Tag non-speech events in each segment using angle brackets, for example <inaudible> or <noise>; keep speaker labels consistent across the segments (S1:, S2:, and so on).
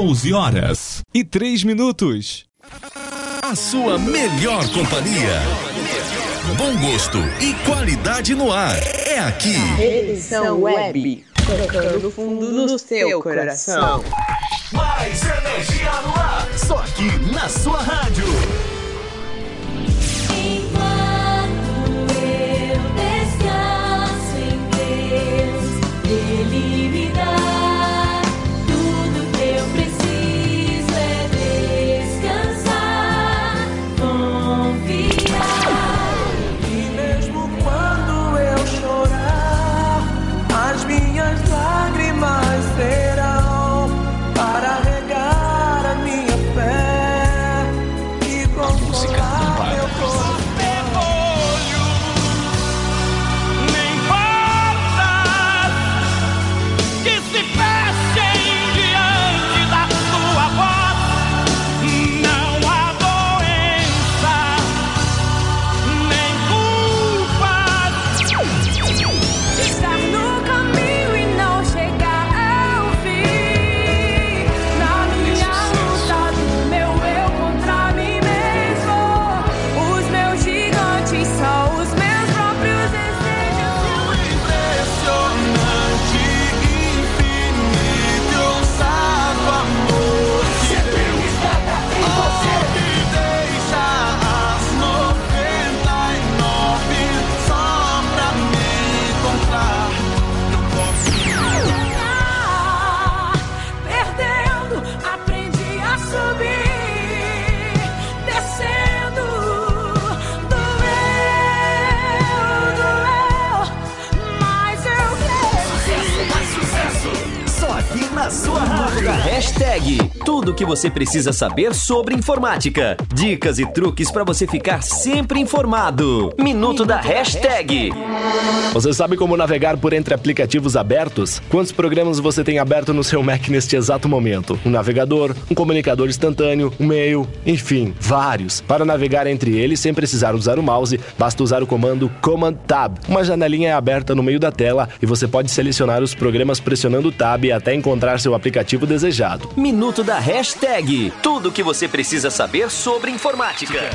S1: 12 horas e 3 minutos.
S2: A sua melhor companhia. Bom gosto e qualidade no ar. É aqui.
S3: Edição Web. Tocando fundo no seu coração.
S2: Mais energia no ar. Só aqui na sua rádio.
S4: Drive. Hashtag. Tudo o que você precisa saber sobre informática. Dicas e truques para você ficar sempre informado. Minuto da hashtag.
S5: Você sabe como navegar por entre aplicativos abertos? Quantos programas você tem aberto no seu Mac neste exato momento? Um navegador, um comunicador instantâneo, um e-mail, enfim, vários. Para navegar entre eles sem precisar usar o mouse, basta usar o comando Command Tab. Uma janelinha é aberta no meio da tela e você pode selecionar os programas pressionando o Tab até encontrar seu aplicativo desejado.
S4: Minuto da hashtag. Tudo o que você precisa saber sobre informática.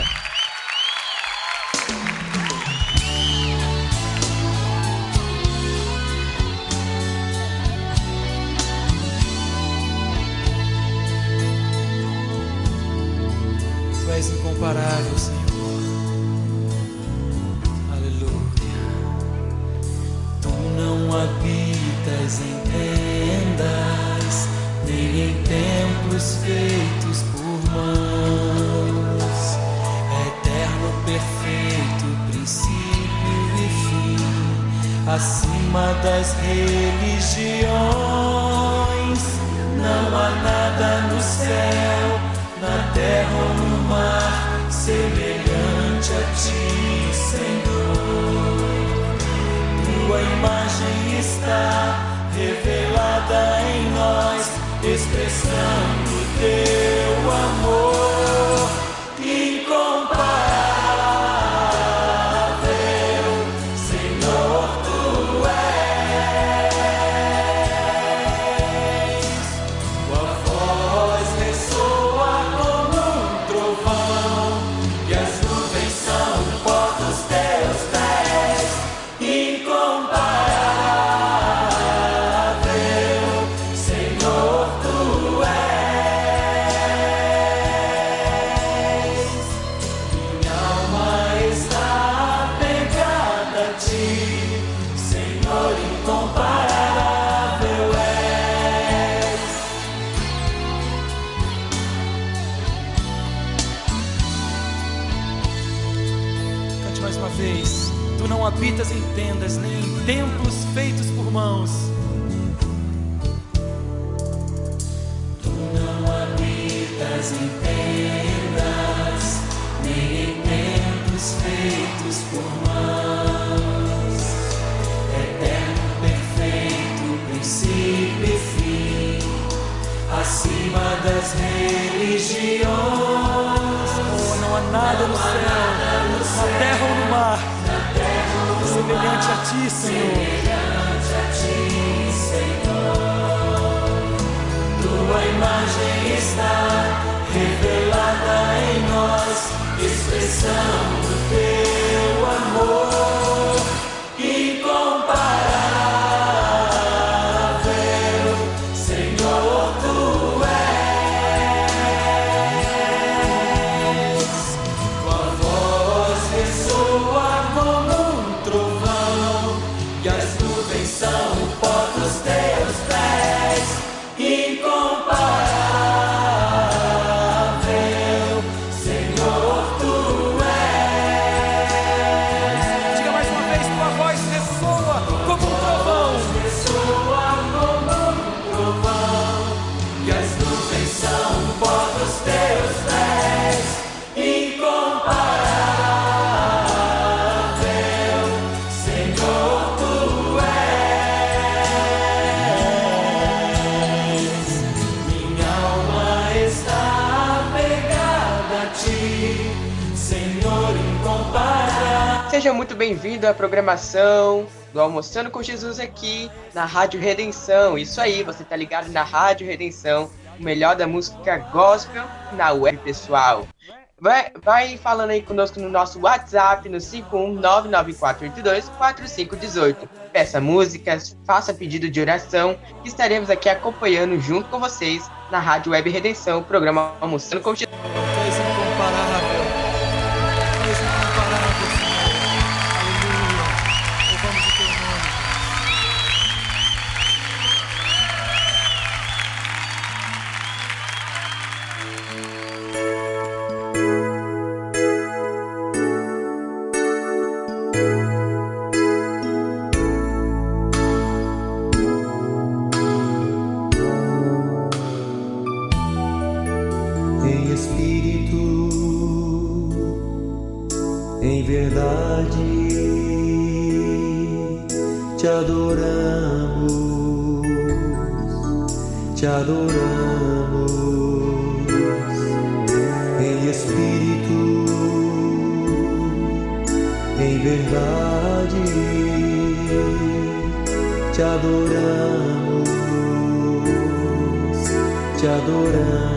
S6: Tu és incomparável, Senhor. Aleluia. Tu não habitas acima das religiões. Não há nada no céu, na terra ou no mar, semelhante a ti, Senhor. Tua imagem está revelada em nós, expressando teu amor
S3: bem-vindo à programação do Almoçando com Jesus aqui na Rádio Redenção. Isso aí, você tá ligado na Rádio Redenção, o melhor da música gospel na web, pessoal. Vai, vai falando aí conosco no nosso WhatsApp no 51994824518. Peça músicas, faça pedido de oração, estaremos aqui acompanhando junto com vocês na Rádio Web Redenção, o programa Almoçando com Jesus.
S6: Espírito, em verdade te adoramos, te adoramos.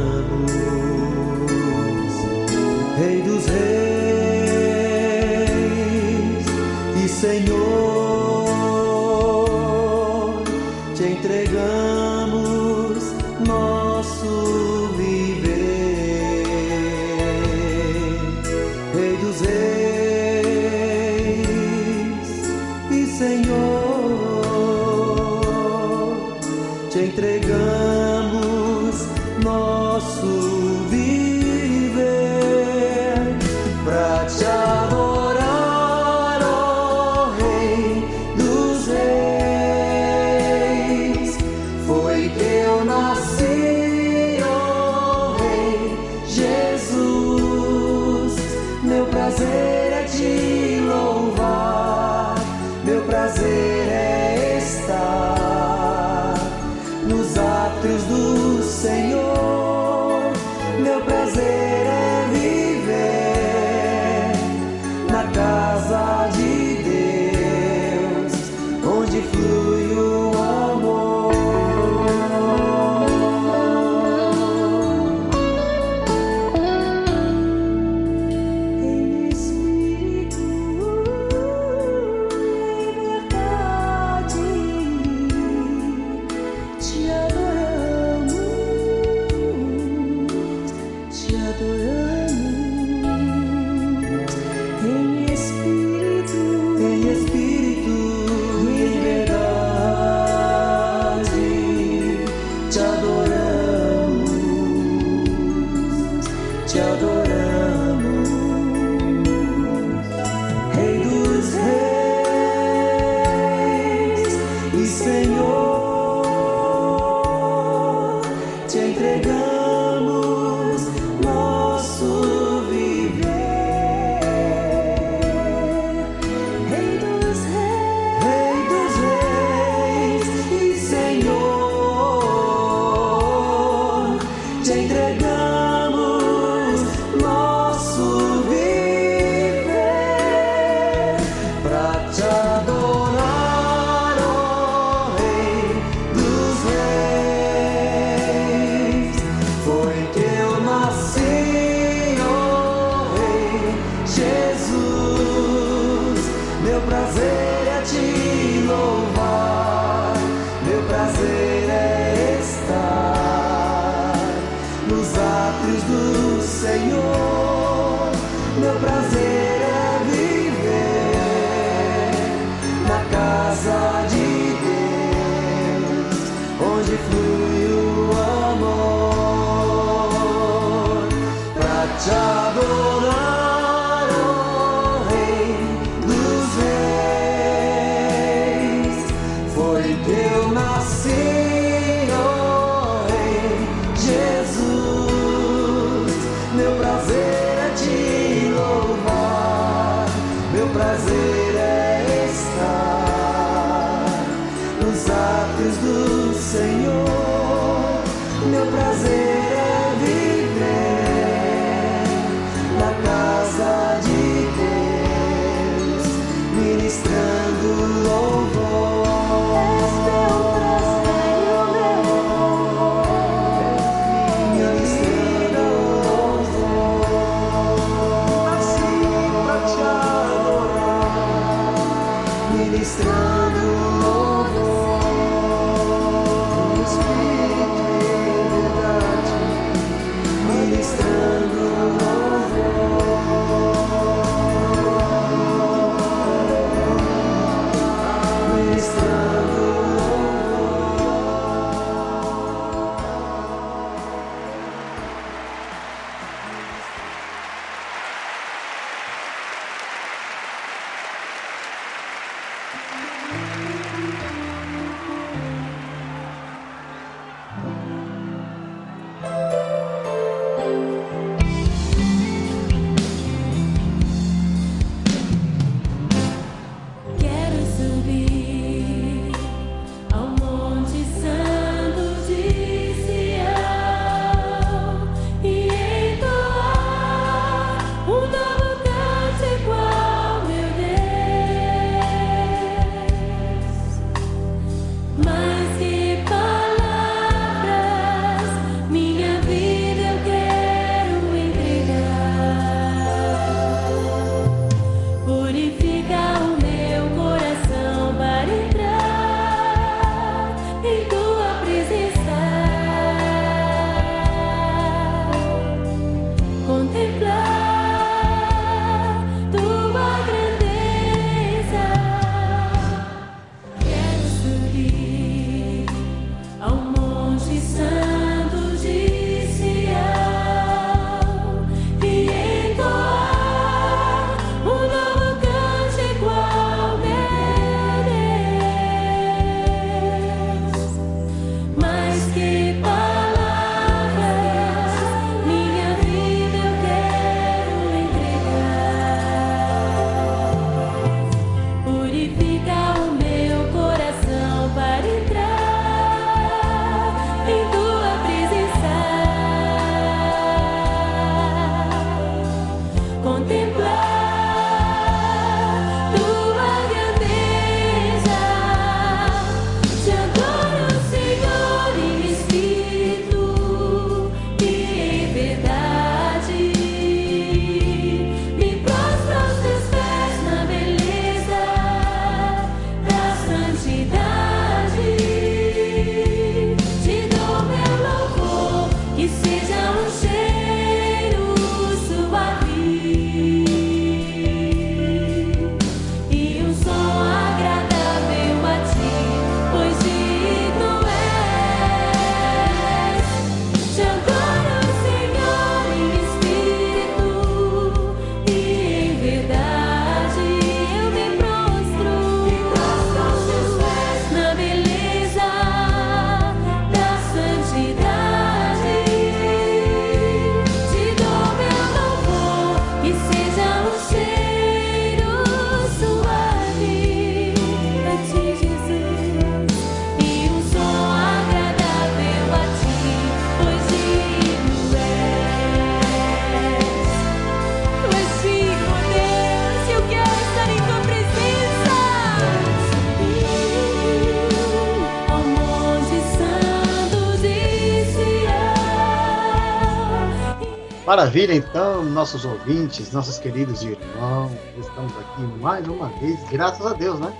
S7: Maravilha, então, nossos ouvintes, nossos queridos irmãos, estamos aqui mais uma vez, graças a Deus, né?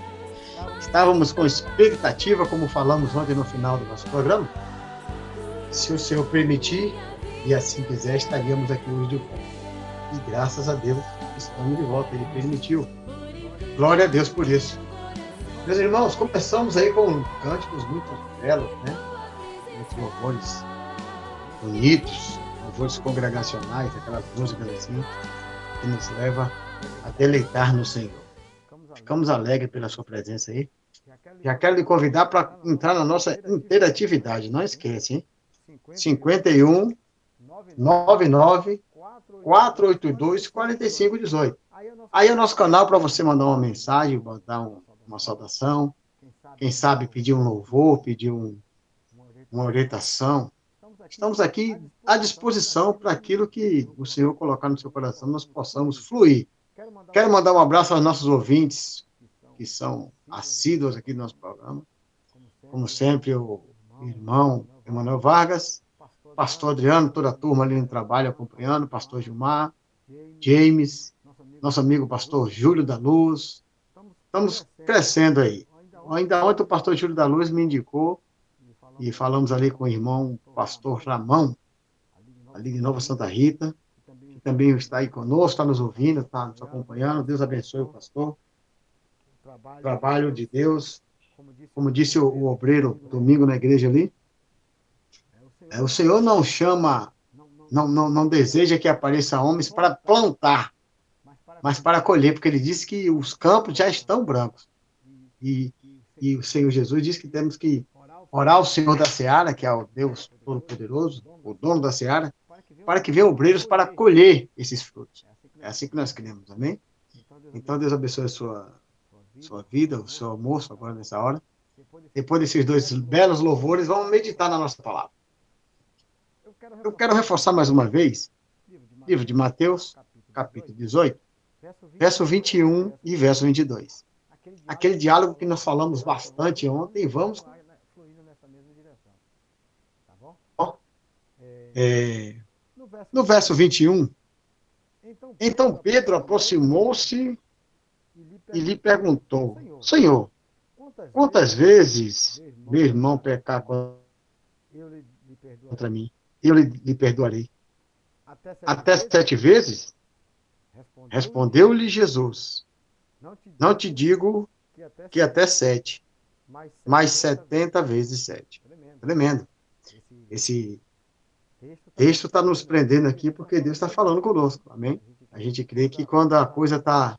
S7: Estávamos com expectativa, como falamos ontem no final do nosso programa. Se o Senhor permitir e assim quiser, estaríamos aqui hoje de volta. E graças a Deus estamos de volta, Ele permitiu. Glória a Deus por isso. Meus irmãos, começamos aí com cânticos muito belos, né? Muitos louvores bonitos louvores congregacionais, aquelas músicas assim, que nos leva a deleitar no Senhor. Ficamos alegres pela sua presença aí. Já quero lhe convidar para entrar na nossa interatividade, não esquece, hein? 51 99 482 4518. Aí é o nosso canal para você mandar uma mensagem, mandar um- uma saudação, quem sabe pedir um louvor, pedir um- uma orientação. Estamos aqui à disposição para aquilo que o Senhor colocar no seu coração, nós possamos fluir. Quero mandar um abraço aos nossos ouvintes, que são assíduos aqui do nosso programa. Como sempre, o irmão Emanuel Vargas, pastor Adriano, toda a turma ali no trabalho acompanhando, pastor Gilmar, James, nosso amigo pastor Júlio da Luz. Estamos crescendo aí. Ainda ontem o pastor Júlio da Luz me indicou e falamos ali com o irmão pastor Ramão, ali de Nova Santa Rita, que também está aí conosco, está nos ouvindo, está nos acompanhando. Deus abençoe o pastor. O trabalho de Deus, como disse o, o obreiro domingo na igreja ali, é, o Senhor não chama, não, não, não deseja que apareça homens para plantar, mas para colher, porque ele disse que os campos já estão brancos. E, e o Senhor Jesus disse que temos que orar ao Senhor da Seara, que é o Deus Todo-Poderoso, o dono da Seara, para que venham obreiros para colher esses frutos. É assim que nós queremos, amém? Então, Deus abençoe a sua, sua vida, o seu almoço agora nessa hora. Depois desses dois belos louvores, vamos meditar na nossa palavra. Eu quero reforçar mais uma vez, livro de Mateus, capítulo 18, verso 21 e verso 22. Aquele diálogo que nós falamos bastante ontem, vamos É, no verso 21, então Pedro aproximou-se e lhe perguntou: Senhor, quantas vezes meu irmão pecar contra mim, eu lhe, perdoarei? Até sete vezes? Respondeu-lhe Jesus: Não te digo que até sete, mas setenta vezes sete. Tremendo. Esse texto está nos prendendo aqui porque Deus está falando conosco, amém? A gente crê que quando a coisa está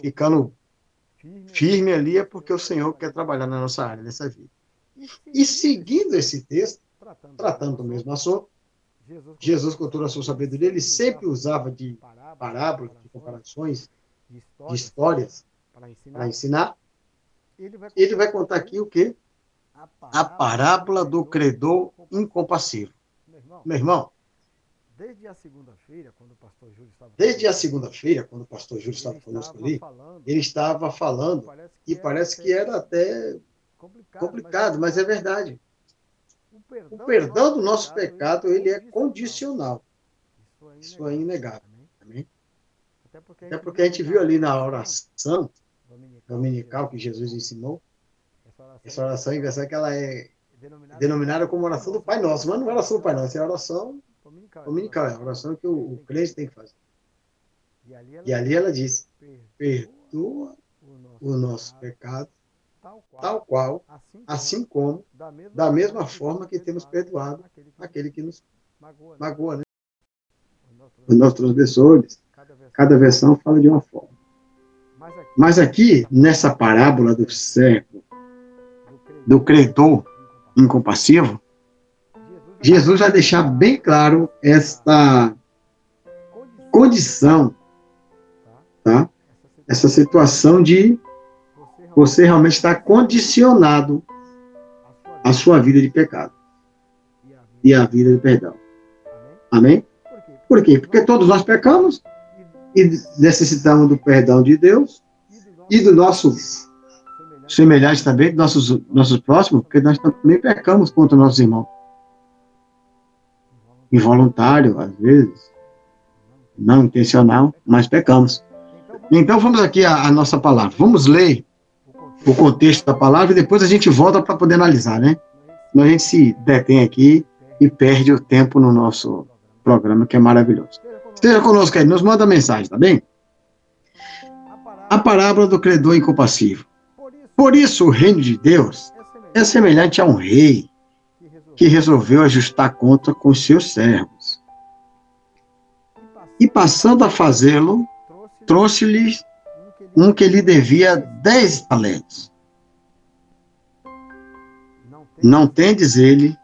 S7: ficando firme ali é porque o Senhor quer trabalhar na nossa área, nessa vida. E seguindo esse texto, tratando do mesmo assunto, Jesus, com toda a sua sabedoria, ele sempre usava de parábolas, de comparações, de histórias para ensinar. Ele vai contar aqui o quê? A parábola do credor incompassivo. Meu irmão,
S8: Desde a segunda-feira, quando o pastor Júlio estava
S7: desde a segunda-feira, quando o pastor Júlio estava conosco ali, ele estava falando, e parece que era até complicado, mas é verdade. O perdão do nosso pecado, ele é condicional. Isso é inegável. Amém? Até porque a gente viu ali na oração dominical que Jesus ensinou, essa oração é engraçada que ela é denominada como oração do Pai Nosso, mas não é oração do Pai Nosso, é a oração dominical, é a oração que o, o crente tem que fazer. E ali ela diz: perdoa o nosso pecado, tal qual, assim como, da mesma forma que temos perdoado aquele que nos magoa, né? Os nossos transgressores, cada versão fala de uma forma. Mas aqui, nessa parábola do servo, do credor incompassivo, Jesus vai deixar bem claro esta condição, tá? Essa situação de você realmente estar condicionado à sua vida de pecado e à vida de perdão. Amém? Por quê? Porque todos nós pecamos e necessitamos do perdão de Deus e do nosso semelhante também, dos nossos, nossos próximos, porque nós também pecamos contra nossos irmãos. Involuntário, às vezes, não intencional, mas pecamos. Então vamos aqui à nossa palavra. Vamos ler o contexto da palavra e depois a gente volta para poder analisar, né? Senão a gente se detém aqui e perde o tempo no nosso programa, que é maravilhoso. Esteja conosco aí, nos manda mensagem, tá bem? A parábola do credor incompassivo. Por isso, o reino de Deus é semelhante a um rei que resolveu ajustar conta com seus servos. E passando a fazê-lo, trouxe-lhe um que lhe devia dez talentos. Não tendes ele,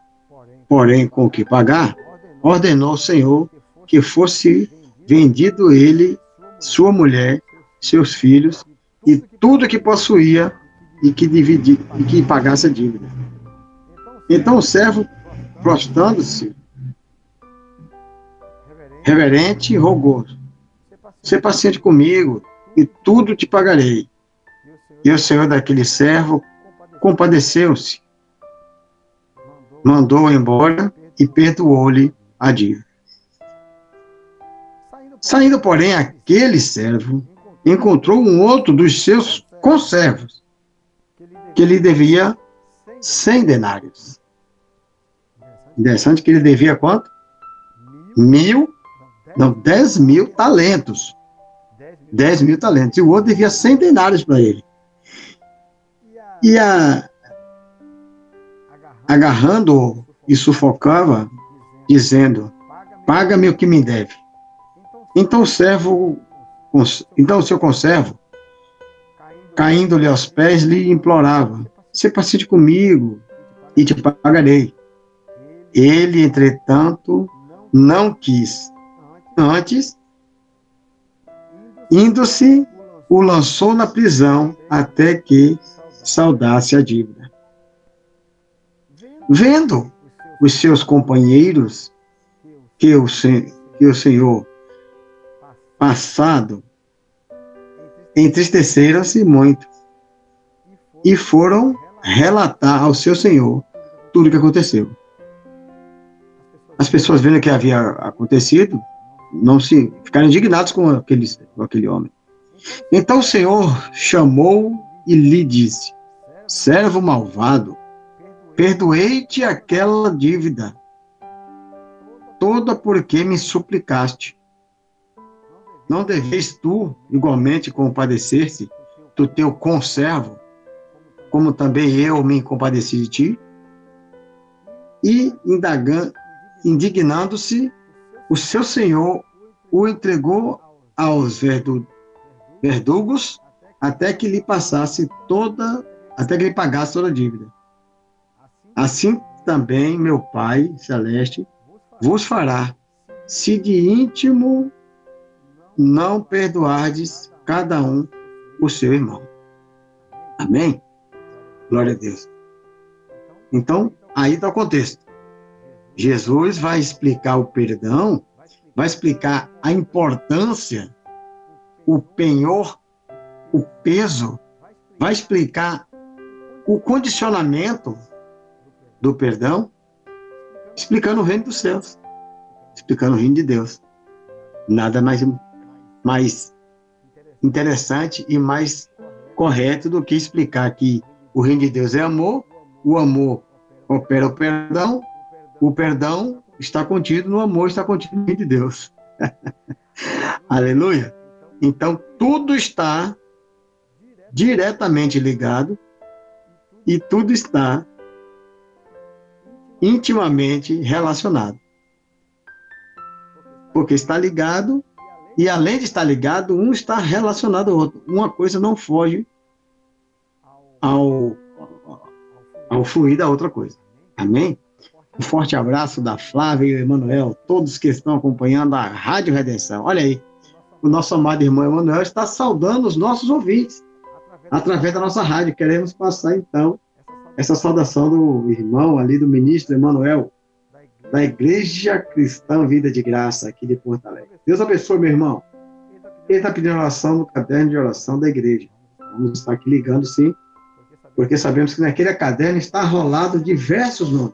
S7: porém, com o que pagar, ordenou o Senhor que fosse vendido ele, sua mulher, seus filhos e tudo que possuía e que dividi, e que pagasse a dívida. Então o servo, prostrando-se, reverente, rogou: Sê paciente comigo e tudo te pagarei. E o senhor daquele servo compadeceu-se, mandou embora e perdoou-lhe a dívida. Saindo, porém, aquele servo encontrou um outro dos seus conservos, que lhe devia cem denários. Interessante que ele devia quanto? Mil, não, dez mil talentos. Dez mil talentos. E o outro devia cem denários para ele. E a, agarrando e sufocava, dizendo: Paga-me o que me deve. Então o servo, então o seu conservo, caindo-lhe aos pés, lhe implorava: Se paciente comigo e te pagarei. Ele, entretanto, não quis. Antes, indo-se, o lançou na prisão até que saudasse a dívida. Vendo os seus companheiros que o, que o Senhor passado entristeceram-se muito e foram relatar ao seu Senhor tudo o que aconteceu. As pessoas vendo o que havia acontecido, não se ficaram indignados com com aquele homem. Então o Senhor chamou e lhe disse: Servo malvado, perdoei-te aquela dívida, toda porque me suplicaste. Não deves tu igualmente compadecer-se do teu conservo, como também eu me compadeci de ti? E, indignando-se, o seu senhor o entregou aos verdugos até que lhe passasse toda, até que lhe pagasse toda a dívida. Assim também meu Pai celeste vos fará, se de íntimo não perdoardes cada um o seu irmão. Amém? Glória a Deus. Então, aí está o contexto. Jesus vai explicar o perdão, vai explicar a importância, o penhor, o peso, vai explicar o condicionamento do perdão, explicando o reino dos céus, explicando o reino de Deus. Nada mais, mais interessante e mais correto do que explicar que o reino de Deus é amor, o amor opera o perdão, o perdão está contido no amor, está contido no reino de Deus. <laughs> Aleluia. Então, tudo está diretamente ligado e tudo está intimamente relacionado. Porque está ligado, e além de estar ligado, um está relacionado ao outro. Uma coisa não foge ao, ao fluir da outra coisa. Amém? Um forte abraço da Flávia e Emanuel, todos que estão acompanhando a Rádio Redenção. Olha aí, o nosso amado irmão Emanuel está saudando os nossos ouvintes através da nossa rádio. Queremos passar, então, essa saudação do irmão ali, do ministro Emanuel, da Igreja Cristã Vida de Graça, aqui de Porto Alegre. Deus abençoe, meu irmão. Ele está pedindo oração no caderno de oração da igreja. Vamos estar aqui ligando, sim, porque sabemos que naquele caderno está rolado diversos nomes.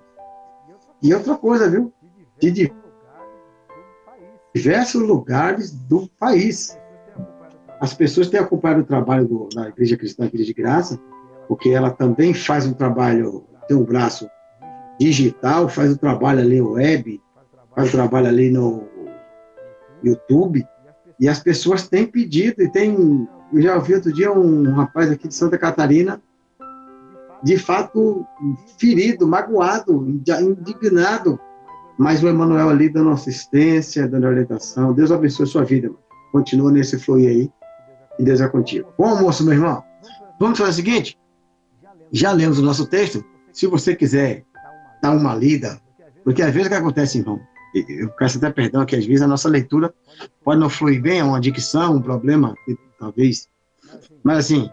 S7: E outra coisa, viu? De diversos lugares do país. As pessoas têm acompanhado o trabalho do, da Igreja Cristã Vida de Graça, porque ela também faz um trabalho, tem um braço digital, faz o trabalho ali web, faz o trabalho ali no YouTube, e as pessoas têm pedido, e tem, eu já ouvi outro dia um rapaz aqui de Santa Catarina de fato, ferido, magoado, indignado. Mas o Emanuel ali dando assistência, dando orientação. Deus abençoe a sua vida, mano. Continua nesse flow aí. E Deus é contigo. Bom almoço, meu irmão. Vamos fazer o seguinte? Já lemos o nosso texto. Se você quiser dar uma lida, porque às vezes o que acontece, irmão, eu peço até perdão que às vezes a nossa leitura pode não fluir bem, é uma dicção, um problema, talvez. Mas assim,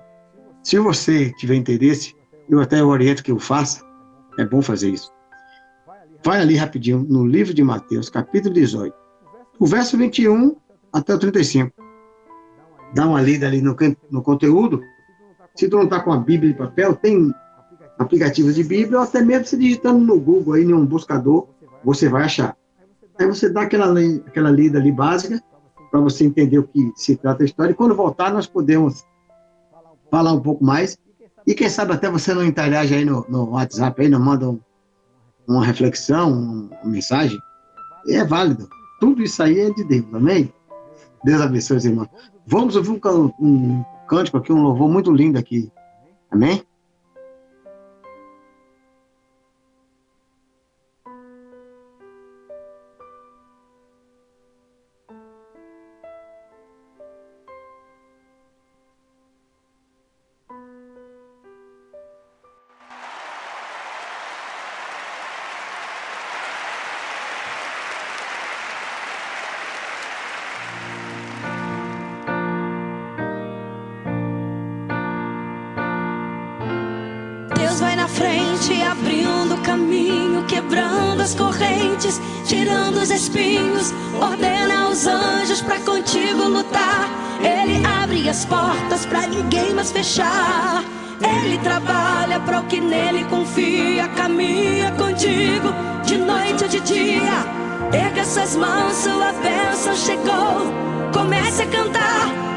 S7: se você tiver interesse, eu até oriento que eu faça, é bom fazer isso. Vai ali rapidinho no livro de Mateus, capítulo 18, o verso 21 até o 35. Dá uma lida ali no, no conteúdo. Se tu não está com a Bíblia de papel, tem aplicativos de Bíblia, ou até mesmo se digitando no Google, aí, em um buscador, você vai achar. Aí você dá aquela, aquela lida ali básica, para você entender o que se trata a história, e quando voltar, nós podemos falar um pouco mais, e quem sabe até você não interage aí no, no WhatsApp, aí, não manda um, uma reflexão, uma mensagem, e é válido. Tudo isso aí é de Deus, amém? Deus abençoe os irmãos. Vamos ouvir um, um cântico aqui, um louvor muito lindo aqui. Amém?
S2: Fechar. Ele trabalha para o que nele confia, caminha contigo de noite ou de dia. Erga suas mãos, sua bênção chegou. Comece a cantar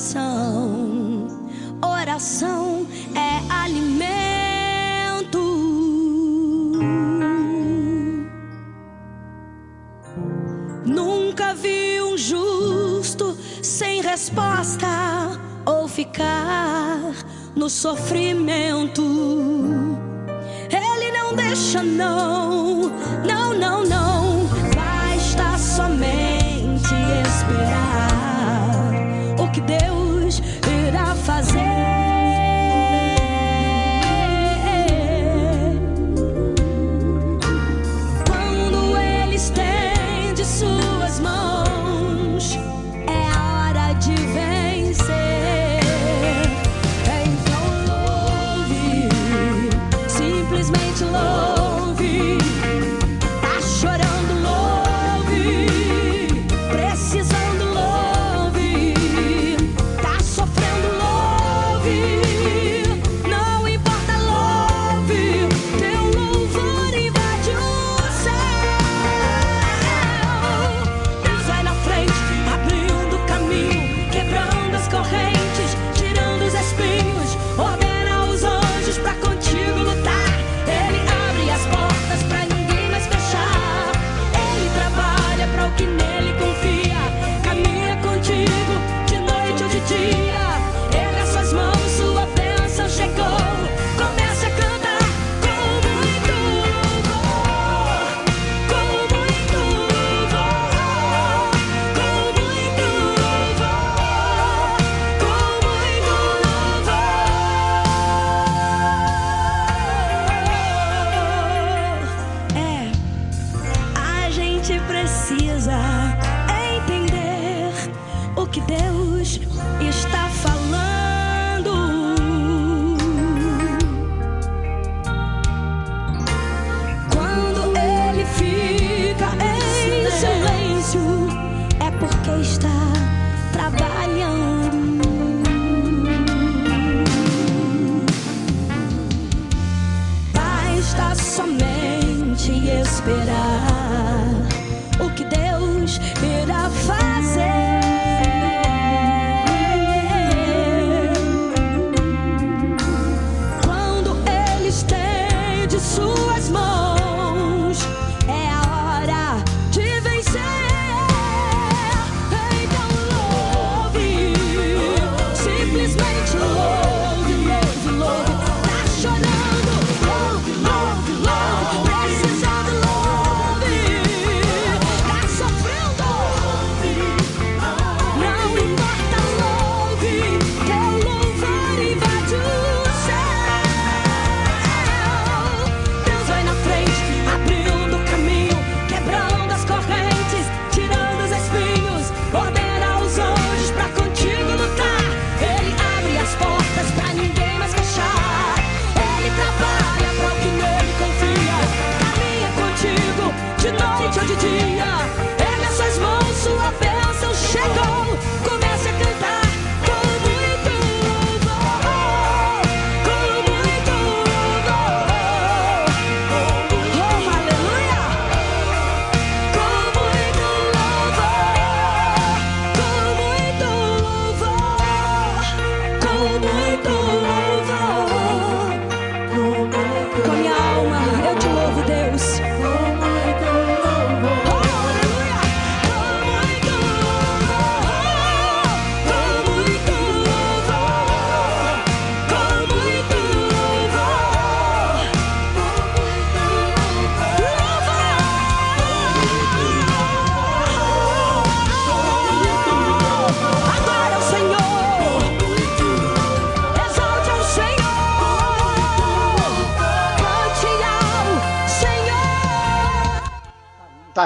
S2: oração. Oração é alimento. Nunca vi um justo sem resposta ou ficar no sofrimento.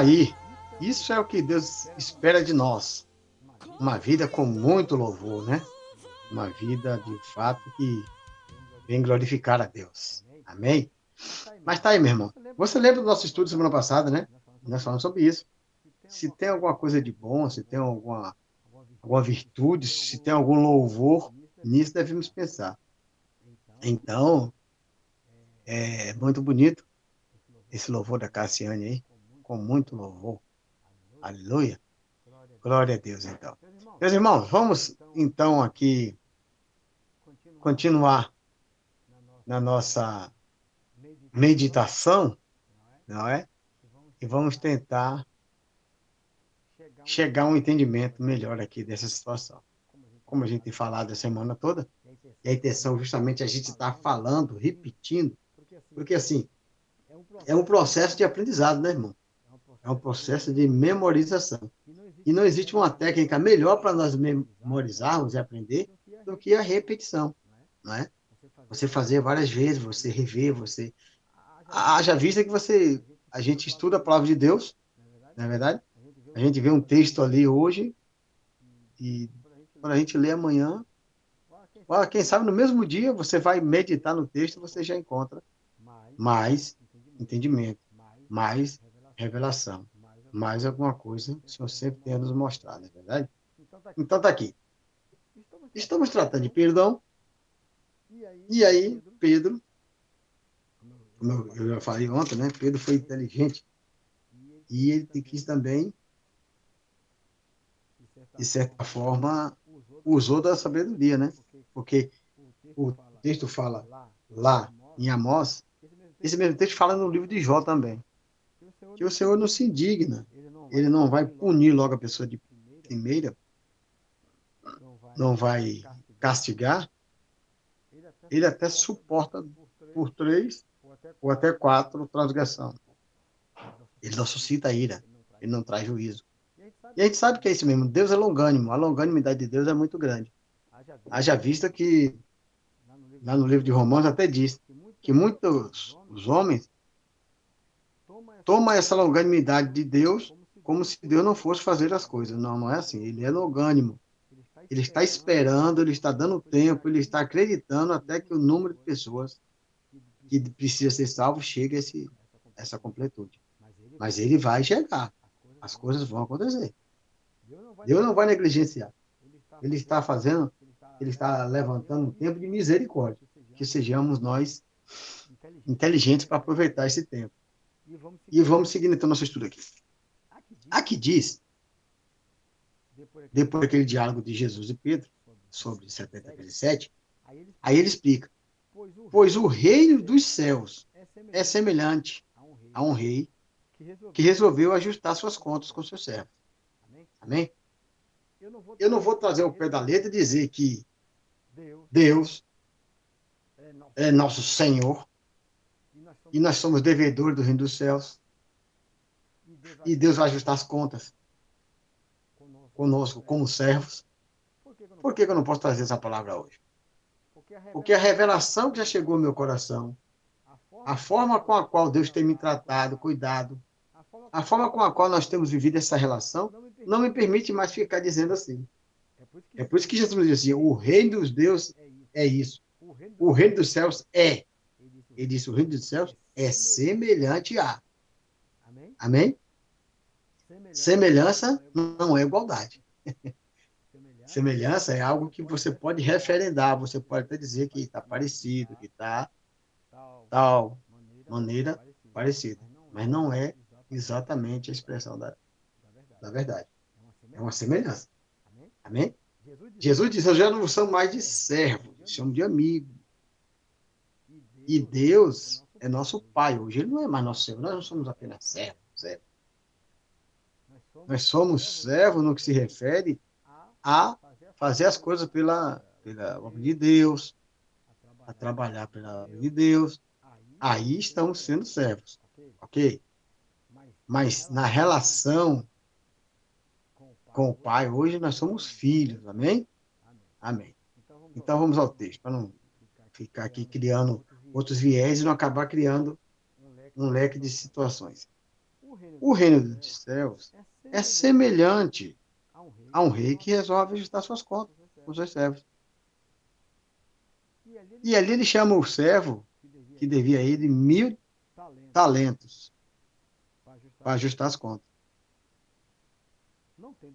S7: Aí. Isso é o que Deus espera de nós. Uma vida com muito louvor, né? Uma vida de fato que vem glorificar a Deus. Amém? Mas tá aí, meu irmão. Você lembra do nosso estudo semana passada, né? Nós falamos sobre isso. Se tem alguma coisa de bom, se tem alguma, alguma virtude, se tem algum louvor, nisso devemos pensar. Então, é muito bonito esse louvor da Cassiane aí, com muito louvor. Aleluia. Glória a Deus, então. Meus irmãos, vamos então aqui continuar na nossa meditação, não é? E vamos tentar chegar a um entendimento melhor aqui dessa situação. Como a gente tem falado a semana toda, e a intenção justamente é a gente estar falando, repetindo, porque assim, é um processo de aprendizado, né, irmão? É um processo de memorização. E não existe uma técnica melhor para nós memorizarmos e aprender do que a repetição, não é? Você fazer várias vezes, você rever, você haja vista que você a gente estuda a palavra de Deus, não é verdade? A gente vê um texto ali hoje e quando a gente lê amanhã, ó, quem sabe no mesmo dia você vai meditar no texto, você já encontra mais entendimento, mais revelação, mais alguma coisa o Senhor sempre tem a nos mostrar, não é verdade? Então tá aqui. Estamos tratando de perdão. E aí, Pedro, como eu já falei ontem, né? Pedro foi inteligente. E ele quis também, de certa forma, usou da sabedoria, né? Porque o texto fala lá em Amós, esse mesmo texto fala no livro de Jó também, que o Senhor não se indigna, ele não vai punir logo a pessoa de primeira, não vai castigar, ele até suporta por três ou até quatro transgressão. Ele não suscita ira, ele não traz juízo. E a gente sabe que é isso mesmo, Deus é longânimo, a longanimidade de Deus é muito grande. Haja vista que, lá no livro de Romanos até diz, que muitos os homens tomam essa longanimidade de Deus como se Deus não fosse fazer as coisas. Não, não é assim, ele é longânimo. Ele está esperando, ele está dando tempo, ele está acreditando até que o número de pessoas que precisa ser salvo chegue a esse, essa completude. Mas ele vai chegar. As coisas vão acontecer. Deus não vai negligenciar. Ele está fazendo, ele está levantando um tempo de misericórdia. Que sejamos nós inteligentes para aproveitar esse tempo.
S8: E vamos
S7: E vamos seguindo então nosso estudo aqui. Aqui diz, depois daquele diálogo de Jesus e Pedro, sobre 70 vezes 7, aí ele explica, pois o reino dos céus é semelhante a um rei que resolveu ajustar suas contas com seus servos. Amém? Eu não vou trazer o pé da letra e dizer que Deus é nosso Senhor e nós somos devedores do reino dos céus e Deus vai ajustar as contas conosco como servos. Por que eu não posso trazer essa palavra hoje? Porque a revelação que já chegou ao meu coração, a forma com a qual Deus tem me tratado, cuidado, a forma com a qual nós temos vivido essa relação, não me permite mais ficar dizendo assim. É por isso que Jesus diz assim: o reino dos deuses é isso. O reino dos céus é. Ele disse: o reino dos céus é semelhante a. Amém? Semelhança não é igualdade. Semelhança é algo que você pode referendar, você pode até dizer que está parecido, que está tal maneira parecida, mas não é exatamente a expressão da, da verdade. É uma semelhança. Amém? Jesus disse: Eu já não sou mais de servo, chamo de amigo. E Deus é nosso Pai. Hoje Ele não é mais nosso Senhor, nós não somos apenas servos. servos. Nós somos servos no que se refere a fazer as coisas pela, pela obra de Deus, a trabalhar pela obra de Deus. Aí estamos sendo servos, ok? Mas na relação com o Pai, hoje nós somos filhos, amém? Amém. Então vamos ao texto, para não ficar aqui criando outros viés e não acabar criando um leque de situações. O reino dos céus é semelhante a um rei que resolve ajustar suas contas com seus servos. E ali ele chama o servo, que devia a ele mil talentos, para ajustar as contas.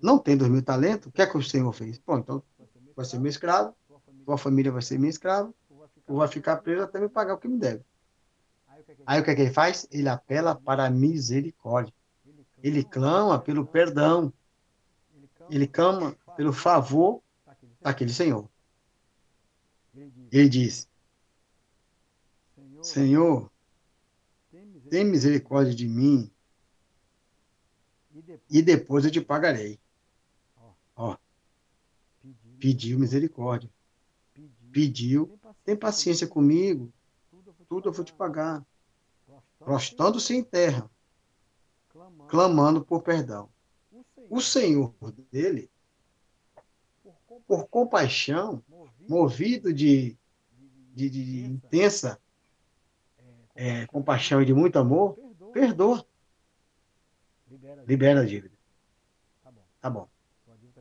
S7: Não tem dois mil talentos, o que é que o Senhor fez? Bom, então vai ser meu escravo, tua família vai ser minha escrava, vai ficar preso até me pagar o que me deve. Aí o que é que ele faz? Ele apela para a misericórdia. Ele clama pelo perdão. Ele clama pelo favor daquele Senhor. Ele diz: Senhor, tem misericórdia de mim e depois eu te pagarei. Ó, pediu misericórdia. Pediu, tem paciência comigo, tudo eu vou te pagar. Prostrando-se em terra, clamando por perdão. O Senhor dele, por compaixão, movido de, de, de intensa é, compaixão e de muito amor, perdoa. Libera a dívida. Tá bom.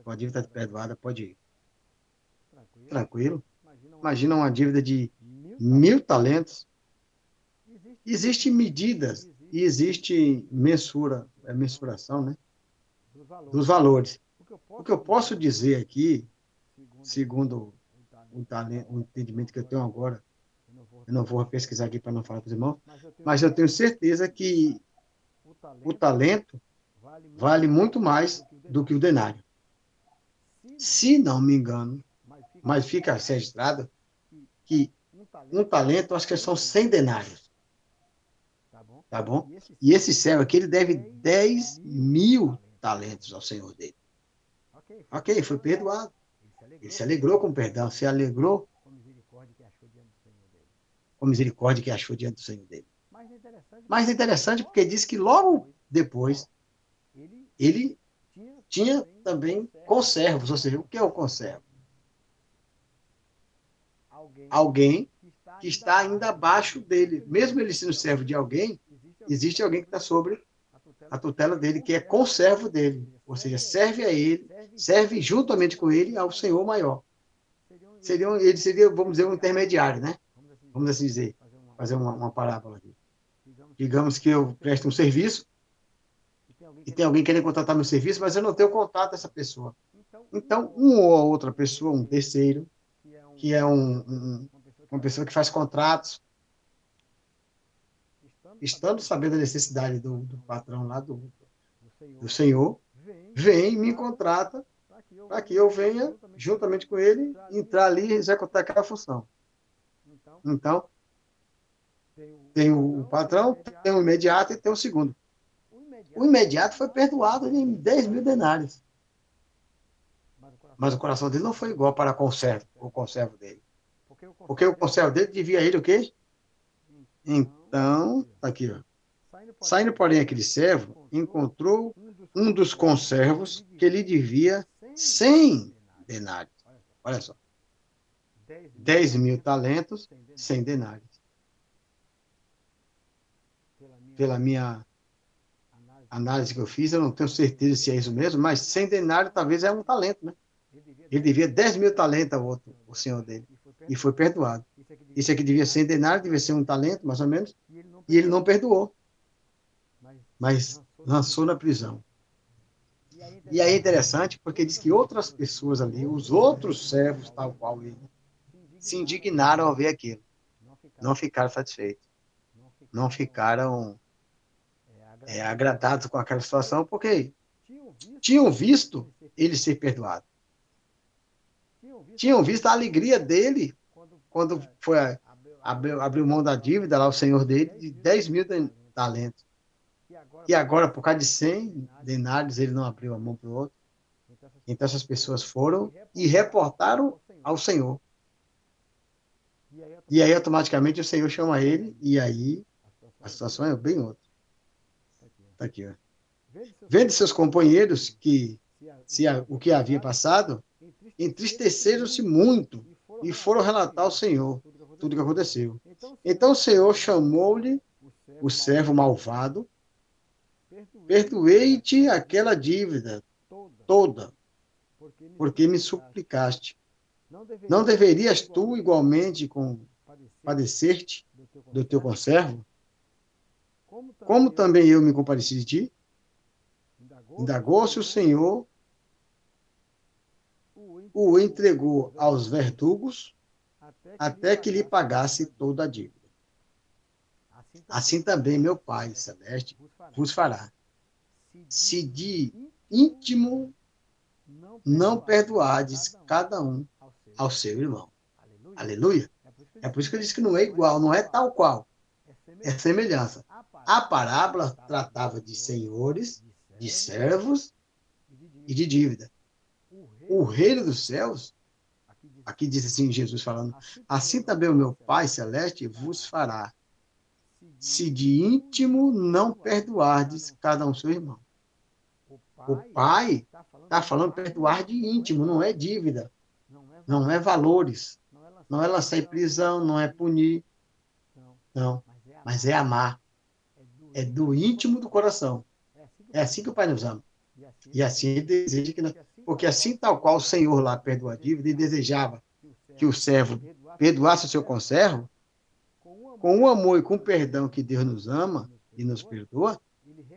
S7: A dívida está perdoada, pode ir. Tranquilo. Imagina uma dívida de mil talentos. Existem medidas e existe mensura, é mensuração, né? Dos valores. O que eu posso dizer aqui, segundo o, talento, o entendimento que eu tenho agora, eu não vou pesquisar aqui para não falar para os irmãos, mas eu tenho certeza que o talento vale muito mais do que o denário. Se não me engano, mas fica registrado que um talento, acho que são 100 denários. Tá bom? E esse servo aqui, ele deve 10 mil talentos ao Senhor dele. Ok, foi perdoado. Ele se alegrou com o perdão, se alegrou com a misericórdia que achou diante do Senhor dele. Mas é interessante porque diz que logo depois ele tinha também conservos, ou seja, o que é o conservo? Alguém que está ainda abaixo dele. Mesmo ele sendo servo de alguém, existe alguém que está sobre a tutela dele, que é conservo dele. Ou seja, serve a ele, serve juntamente com ele ao Senhor maior. Seria, ele seria, vamos dizer, um intermediário, né? Vamos assim dizer, fazer uma, uma parábola aqui. Digamos que eu presto um serviço e tem alguém querendo contratar meu serviço, mas eu não tenho contato dessa pessoa. Então, uma ou outra pessoa, um terceiro, que é um, um, uma pessoa que faz contratos, estando sabendo a necessidade do, do patrão lá, do, do senhor, vem me contrata para que eu venha, juntamente com ele, entrar ali e executar aquela função. Então, tem o patrão, tem o imediato e tem o segundo. O imediato foi perdoado em 10 mil denários. Mas o coração dele não foi igual para com o servo, o conservo dele. Porque o conservo dele devia ele o quê? Então, tá aqui, ó. Saindo, porém, aquele servo, encontrou um dos conservos que lhe devia 100 denários. Olha só. 10 mil talentos, 100 denários. Pela minha análise que eu fiz, eu não tenho certeza se é isso mesmo, mas 100 denários talvez é um talento, né? Ele devia 10 mil talentos ao outro, o senhor dele, e foi perdoado. Isso aqui devia ser 100 denários, devia ser um talento, mais ou menos, e ele não perdoou, mas lançou na prisão. E aí é interessante, porque diz que outras pessoas ali, os outros servos, tal qual ele, se indignaram ao ver aquilo. Não ficaram satisfeitos. Não ficaram é, agradados com aquela situação, porque tinham visto ele ser perdoado. Tinham visto a alegria dele quando foi abriu, abriu mão da dívida lá, o senhor dele, de 10 mil talentos. E agora, por causa de 100 denários, ele não abriu a mão para o outro. Então, essas pessoas foram e reportaram ao Senhor. E aí, automaticamente, o Senhor chama ele, e aí a situação é bem outra. Está aqui, ó. Vendo seus companheiros que se a, o que havia passado, entristeceram-se muito e foram relatar ao Senhor tudo o que aconteceu. Então o Senhor chamou-lhe o servo malvado, perdoei-te aquela dívida toda, porque me suplicaste. Não deverias tu igualmente compadecer-te do teu conservo? Como também eu me compadeci de ti? Indagou-se o Senhor, o entregou aos verdugos, até que lhe pagasse toda a dívida. Assim também meu Pai Celeste vos fará. Se de íntimo não perdoardes cada um ao seu irmão. Aleluia. É por isso que eu disse que não é igual, não é tal qual. É semelhança. A parábola tratava de senhores, de servos e de dívida. O reino dos céus, aqui diz assim Jesus falando, assim também o meu Pai Celeste vos fará, se de íntimo não perdoardes cada um seu irmão. O Pai está falando perdoar de íntimo, não é dívida, não é valores, não é lançar em prisão, não é punir, não, mas é amar, é do íntimo do coração. É assim que o Pai nos ama. E assim ele deseja que nós... Porque assim tal qual o Senhor lá perdoa a dívida e desejava que o servo perdoasse o seu conservo, com o amor e com o perdão que Deus nos ama e nos perdoa,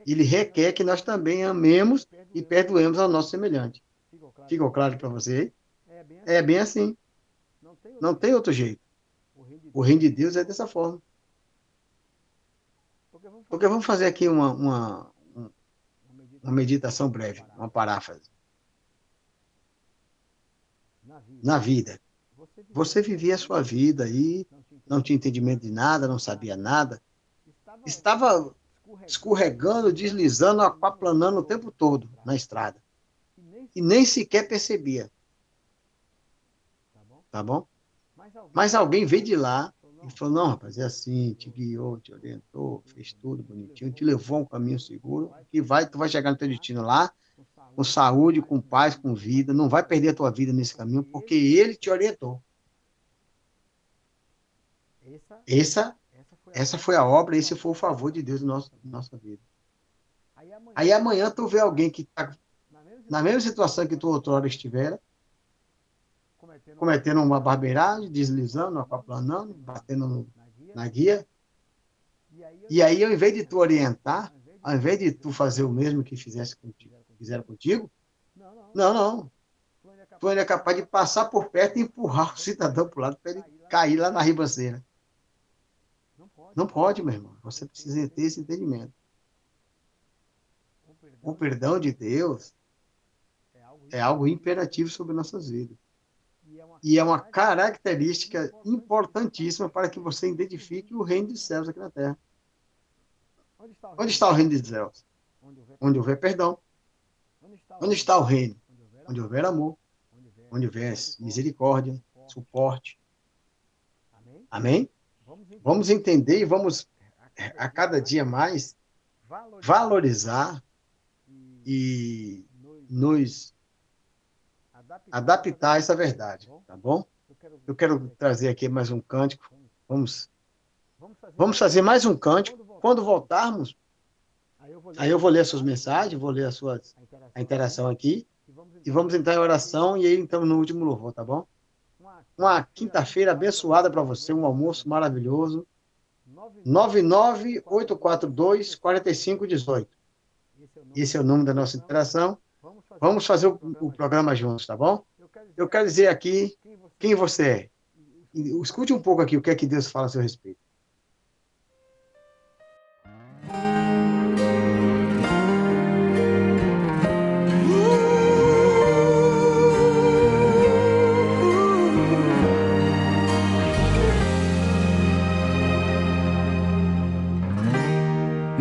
S7: ele requer que nós também amemos e perdoemos ao nosso semelhante. Ficou claro para você? É bem assim. Não tem outro jeito. O reino de Deus é dessa forma. Porque vamos fazer aqui uma, uma, uma meditação breve, uma paráfrase. Na vida. Você vivia a sua vida aí, não tinha entendimento de nada, não sabia nada. Estava escorregando, deslizando, aquaplanando o tempo todo na estrada. E nem sequer percebia. Tá bom? Mas alguém veio de lá e falou, não, rapaz, é assim, te guiou, te orientou, fez tudo bonitinho, te levou a um caminho seguro, e vai, tu vai chegar no teu destino lá, com saúde, com paz, com vida, não vai perder a tua vida nesse caminho, porque ele te orientou. Essa, essa foi a obra, esse foi o favor de Deus na nossa, na nossa vida. Aí amanhã tu vê alguém que está na mesma situação que tu outrora estivera, cometendo uma barbeiragem, deslizando, aquaplanando, batendo na guia. E aí, ao invés de tu orientar, ao invés de tu fazer o mesmo que fizesse contigo, fizeram contigo, não, não. Tu ainda é capaz de passar por perto e empurrar o cidadão para o lado para ele cair lá na ribanceira. Não pode, meu irmão. Você precisa ter esse entendimento. O perdão de Deus é algo imperativo sobre nossas vidas. E é uma característica importantíssima para que você identifique o reino dos céus aqui na terra. Onde está o reino dos céus? Onde houver perdão. Onde está o reino? Onde houver amor. Onde houver misericórdia, suporte. Amém? Vamos entender e vamos, a cada dia mais, valorizar e nos adaptar a essa verdade, tá bom? Eu quero trazer aqui mais um cântico. Vamos, vamos fazer mais um cântico. Quando voltarmos, aí eu vou ler as suas mensagens, vou ler a sua a interação aqui e vamos entrar em oração e aí então no último louvor, tá bom? Uma quinta-feira abençoada para você, um almoço maravilhoso. 99842 4518. Esse é o número da nossa interação. Vamos fazer o, o programa juntos, tá bom? Eu quero dizer aqui quem você é. Escute um pouco aqui o que é que Deus fala a seu respeito.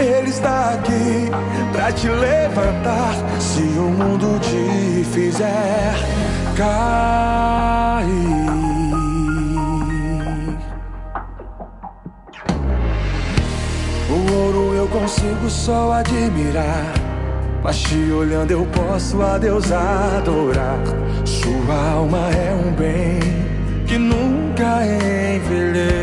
S6: Ele está aqui pra te levantar. Se o mundo te fizer cair. O ouro eu consigo só admirar. Mas te olhando eu posso a Deus adorar. Sua alma é um bem que nunca envelhecerá.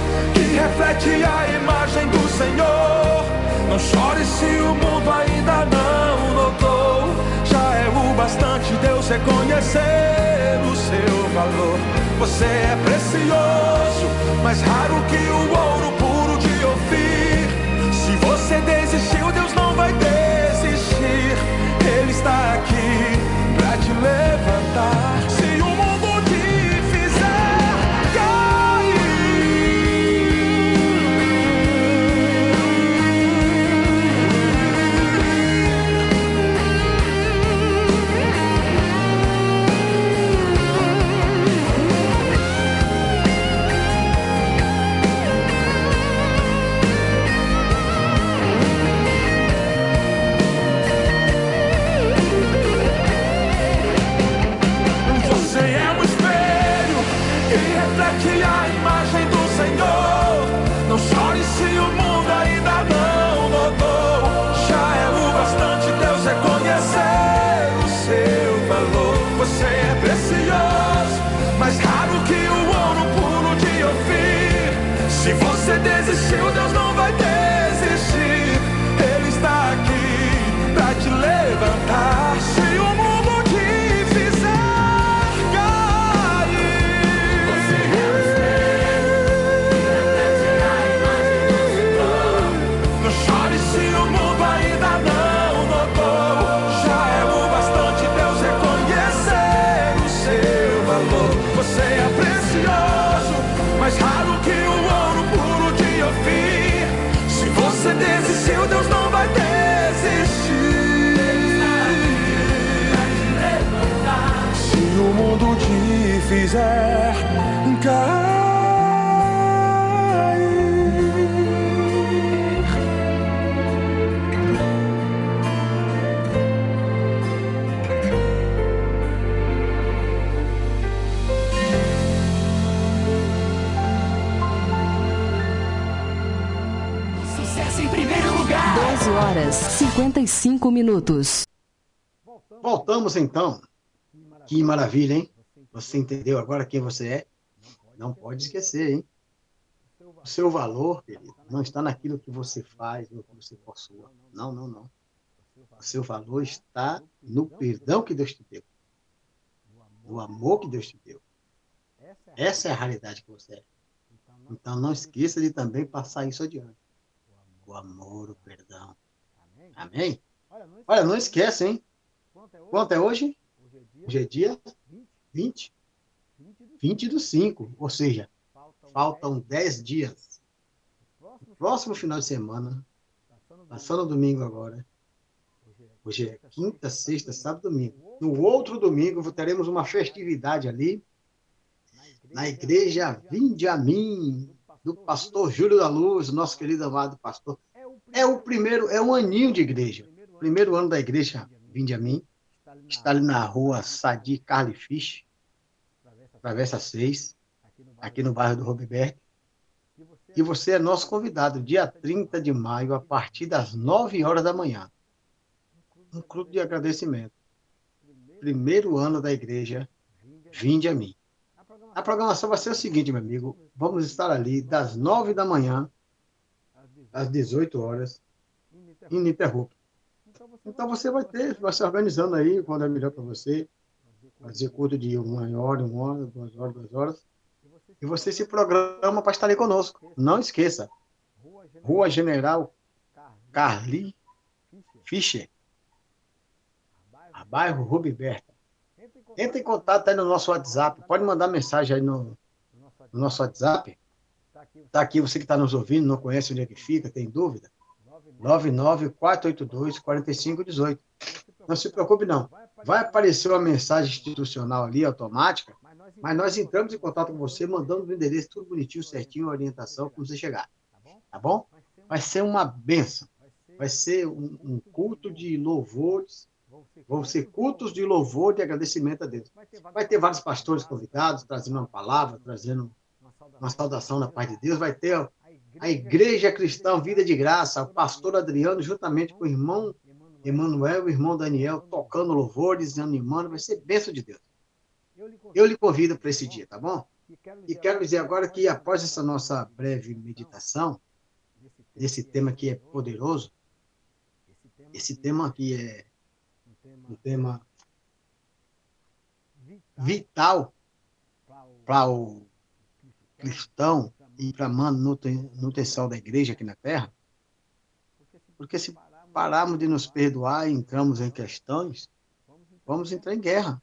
S6: reflete a imagem do Senhor. Não chore se o mundo ainda não notou. Já é o bastante Deus reconhecer o seu valor. Você é precioso, mais raro que o
S9: 55 minutos.
S7: Voltamos então. Que maravilha, hein? Você entendeu agora quem você é? Não pode esquecer, hein? O seu valor, querido, não está naquilo que você faz ou que você possua. Não, não, não. O seu valor está no perdão que Deus te deu. No amor que Deus te deu. Essa é a realidade que você é. Então não esqueça de também passar isso adiante. O amor, o perdão. Amém? Olha, não esquece, hein? Quanto é hoje? Hoje é dia 20. 20 do 5. Ou seja, faltam 10 dias. Próximo final de semana, passando domingo agora. Hoje é quinta, sexta, sábado, domingo. No outro domingo teremos uma festividade ali na igreja Vinde a mim, do pastor Júlio da Luz, nosso querido amado pastor. É o primeiro, é um aninho de igreja. Primeiro ano da igreja Vinde a mim. Está ali na rua Sadi Carly Fish, Travessa 6, aqui no bairro do Roberto. E você é nosso convidado, dia 30 de maio, a partir das 9 horas da manhã. Um clube de agradecimento. Primeiro ano da igreja, vinde a mim. A programação vai ser o seguinte, meu amigo. Vamos estar ali das 9 da manhã às 18 horas, ininterrupto. Então você vai ter, vai se organizando aí quando é melhor para você. Fazer culto de uma hora, uma hora, duas horas, duas horas. E você se programa para estar ali conosco. Não esqueça. Rua General Carli Fischer, a bairro Rubiberta. Entre em contato aí no nosso WhatsApp. Pode mandar mensagem aí no, no nosso WhatsApp. Está aqui, você que está nos ouvindo, não conhece onde é que fica, tem dúvida? 99482-4518. Não se preocupe, não. Vai aparecer uma mensagem institucional ali, automática, mas nós entramos em contato com você, mandando o endereço tudo bonitinho, certinho, a orientação, como você chegar. Tá bom? Vai ser uma benção. Vai ser um, um culto de louvores. Vão ser cultos de louvor, de agradecimento a Deus. Vai ter vários pastores convidados, trazendo uma palavra, trazendo uma saudação na paz de Deus. Vai ter a Igreja Cristã Vida de Graça, o pastor Adriano, juntamente com o irmão Emanuel e o irmão Daniel, tocando louvores, animando. Vai ser bênção de Deus. Eu lhe convido para esse dia, tá bom? E quero dizer agora que após essa nossa breve meditação, esse tema que é poderoso, esse tema aqui é um tema vital para o cristão e para manutenção da igreja aqui na Terra, porque se pararmos de nos perdoar e entramos em questões, vamos entrar em guerra.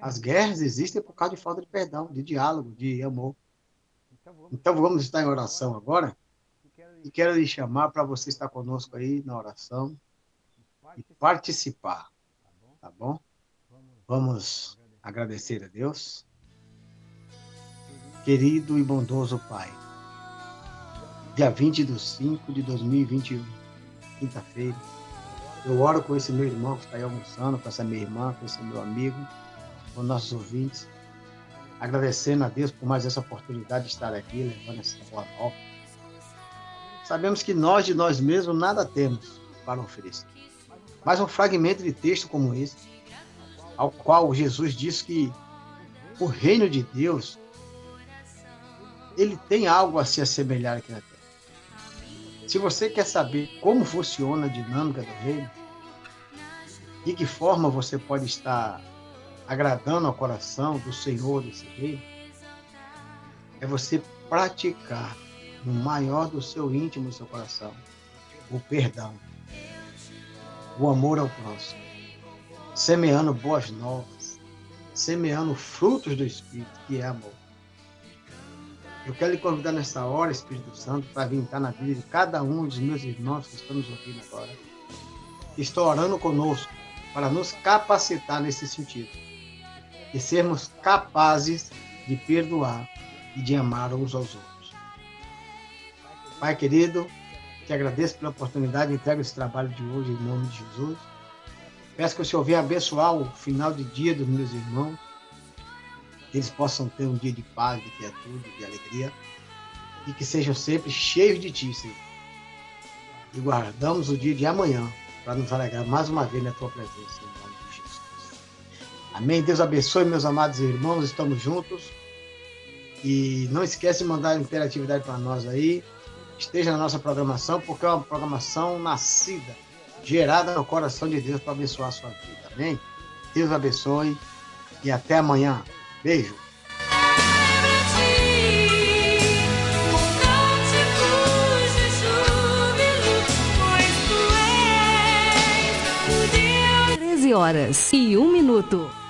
S7: As guerras existem por causa de falta de perdão, de diálogo, de amor. Então vamos estar em oração agora. E quero lhe chamar para você estar conosco aí na oração e participar. Tá bom? Vamos agradecer a Deus. Querido e bondoso Pai, dia 20 de 5 de 2021, quinta-feira, eu oro com esse meu irmão que está aí almoçando, com essa minha irmã, com esse meu amigo, com nossos ouvintes, agradecendo a Deus por mais essa oportunidade de estar aqui, levando essa boa nova. Sabemos que nós de nós mesmos nada temos para oferecer. Mas um fragmento de texto como esse, ao qual Jesus diz que o reino de Deus ele tem algo a se assemelhar aqui na Terra. Se você quer saber como funciona a dinâmica do reino, de que forma você pode estar agradando ao coração do Senhor desse reino, é você praticar no maior do seu íntimo do seu coração o perdão, o amor ao próximo, semeando boas novas, semeando frutos do Espírito, que é amor. Eu quero lhe convidar nessa hora, Espírito Santo, para vir estar na vida de cada um dos meus irmãos que estão nos ouvindo agora. Estão orando conosco para nos capacitar nesse sentido. E sermos capazes de perdoar e de amar uns aos outros. Pai querido, te agradeço pela oportunidade, entrego esse trabalho de hoje em nome de Jesus. Peço que o Senhor venha abençoar o final de dia dos meus irmãos, que eles possam ter um dia de paz, de quietude, de alegria, e que sejam sempre cheios de Ti, Senhor. E guardamos o dia de amanhã para nos alegrar mais uma vez na Tua presença, em nome de Jesus. Amém. Deus abençoe, meus amados irmãos, estamos juntos. E não esquece de mandar interatividade para nós aí. Esteja na nossa programação, porque é uma programação nascida, gerada no coração de Deus para abençoar a sua vida. Amém? Deus abençoe e até amanhã. Beijo.
S2: Horas e um minuto.